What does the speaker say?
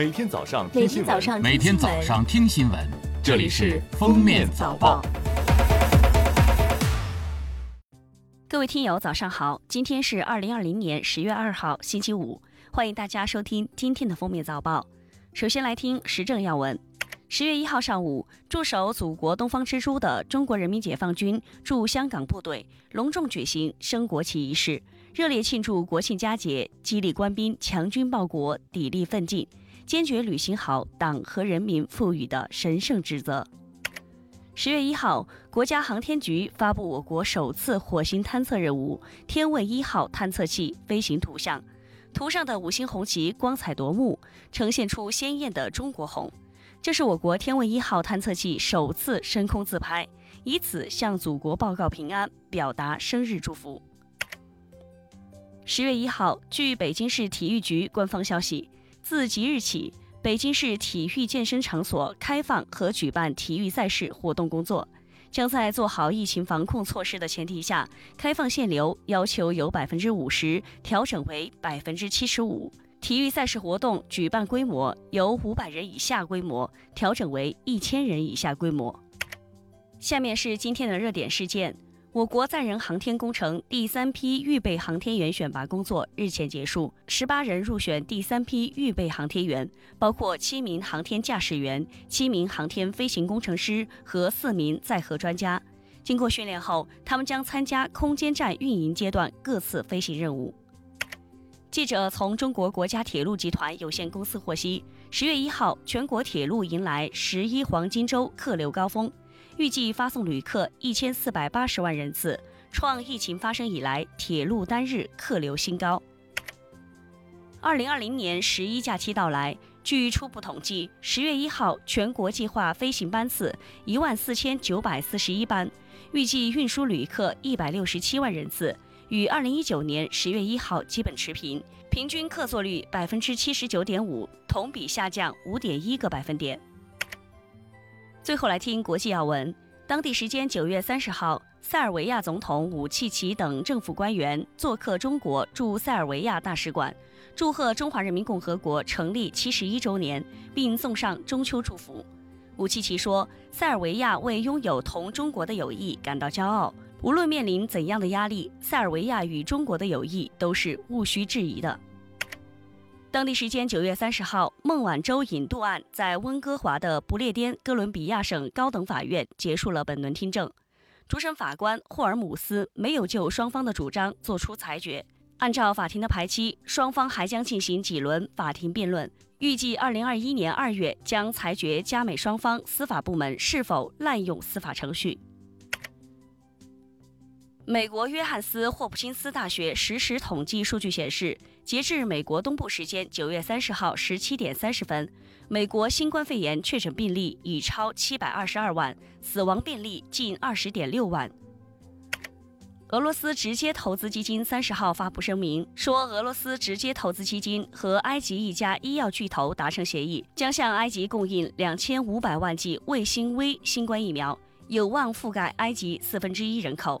每天早上听新闻，每天早上听新闻，这里是《封面早报》。各位听友，早上好！今天是二零二零年十月二号，星期五，欢迎大家收听今天的封面早报。首先来听时政要闻。十月一号上午，驻守祖国东方之珠的中国人民解放军驻香港部队隆重举行升国旗仪式，热烈庆祝国庆佳节，激励官兵强军报国、砥砺奋进，坚决履行好党和人民赋予的神圣职责。十月一号，国家航天局发布我国首次火星探测任务“天问一号”探测器飞行图像，图上的五星红旗光彩夺目，呈现出鲜艳的中国红。这是我国天问一号探测器首次升空自拍，以此向祖国报告平安，表达生日祝福。十月一号，据北京市体育局官方消息，自即日起，北京市体育健身场所开放和举办体育赛事活动工作，将在做好疫情防控措施的前提下，开放限流要求由百分之五十调整为百分之七十五。体育赛事活动举办规模由五百人以下规模调整为一千人以下规模。下面是今天的热点事件：我国载人航天工程第三批预备航天员选拔工作日前结束，十八人入选第三批预备航天员，包括七名航天驾驶员、七名航天飞行工程师和四名载荷专家。经过训练后，他们将参加空间站运营阶段各次飞行任务。记者从中国国家铁路集团有限公司获悉，十月一号，全国铁路迎来十一黄金周客流高峰，预计发送旅客一千四百八十万人次，创疫情发生以来铁路单日客流新高。二零二零年十一假期到来，据初步统计，十月一号全国计划飞行班次一万四千九百四十一班，预计运输旅客一百六十七万人次。与二零一九年十月一号基本持平，平均客座率百分之七十九点五，同比下降五点一个百分点。最后来听国际要闻，当地时间九月三十号，塞尔维亚总统武契奇等政府官员做客中国驻塞尔维亚大使馆，祝贺中华人民共和国成立七十一周年，并送上中秋祝福。武契奇说：“塞尔维亚为拥有同中国的友谊感到骄傲。”无论面临怎样的压力，塞尔维亚与中国的友谊都是毋需质疑的。当地时间九月三十号，孟晚舟引渡案在温哥华的不列颠哥伦比亚省高等法院结束了本轮听证。主审法官霍尔姆斯没有就双方的主张作出裁决。按照法庭的排期，双方还将进行几轮法庭辩论，预计二零二一年二月将裁决加美双方司法部门是否滥用司法程序。美国约翰斯霍普金斯大学实时统计数据显示，截至美国东部时间九月三十号十七点三十分，美国新冠肺炎确诊病例已超七百二十二万，死亡病例近二十点六万。俄罗斯直接投资基金三十号发布声明说，俄罗斯直接投资基金和埃及一家医药巨头达成协议，将向埃及供应两千五百万剂卫星 V 新冠疫苗，有望覆盖埃及四分之一人口。